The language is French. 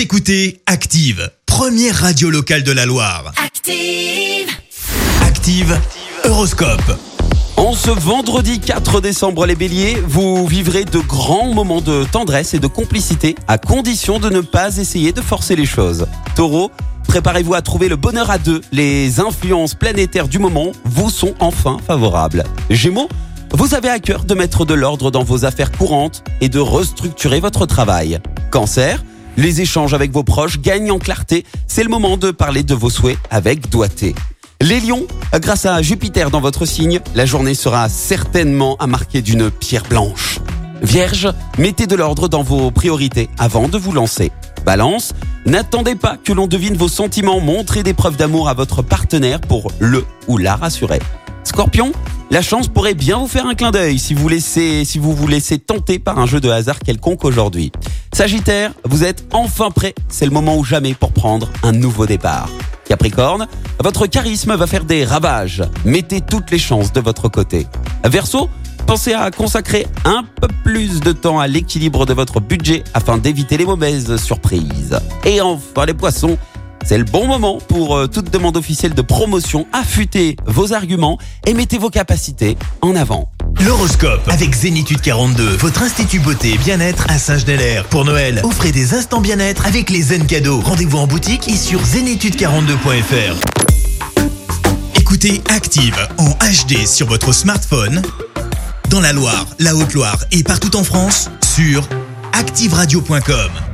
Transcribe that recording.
Vous écoutez Active, première radio locale de la Loire. Active. Active, Horoscope. En ce vendredi 4 décembre, les béliers, vous vivrez de grands moments de tendresse et de complicité, à condition de ne pas essayer de forcer les choses. Taureau, préparez-vous à trouver le bonheur à deux. Les influences planétaires du moment vous sont enfin favorables. Gémeaux, vous avez à cœur de mettre de l'ordre dans vos affaires courantes et de restructurer votre travail. Cancer, les échanges avec vos proches gagnent en clarté. C'est le moment de parler de vos souhaits avec doigté. Les lions, grâce à Jupiter dans votre signe, la journée sera certainement à marquer d'une pierre blanche. Vierge, mettez de l'ordre dans vos priorités avant de vous lancer. Balance, n'attendez pas que l'on devine vos sentiments, montrez des preuves d'amour à votre partenaire pour le ou la rassurer. Scorpion, la chance pourrait bien vous faire un clin d'œil si vous laissez, si vous vous laissez tenter par un jeu de hasard quelconque aujourd'hui. Sagittaire, vous êtes enfin prêt, c'est le moment ou jamais pour prendre un nouveau départ. Capricorne, votre charisme va faire des ravages. Mettez toutes les chances de votre côté. Verseau, pensez à consacrer un peu plus de temps à l'équilibre de votre budget afin d'éviter les mauvaises surprises. Et enfin les poissons, c'est le bon moment pour euh, toute demande officielle de promotion. Affûtez vos arguments et mettez vos capacités en avant. L'horoscope avec Zénitude 42, votre institut beauté et bien-être à Saint-Genélaire. Pour Noël, offrez des instants bien-être avec les zen cadeaux. Rendez-vous en boutique et sur zénitude42.fr. Écoutez Active en HD sur votre smartphone, dans la Loire, la Haute-Loire et partout en France, sur activeradio.com.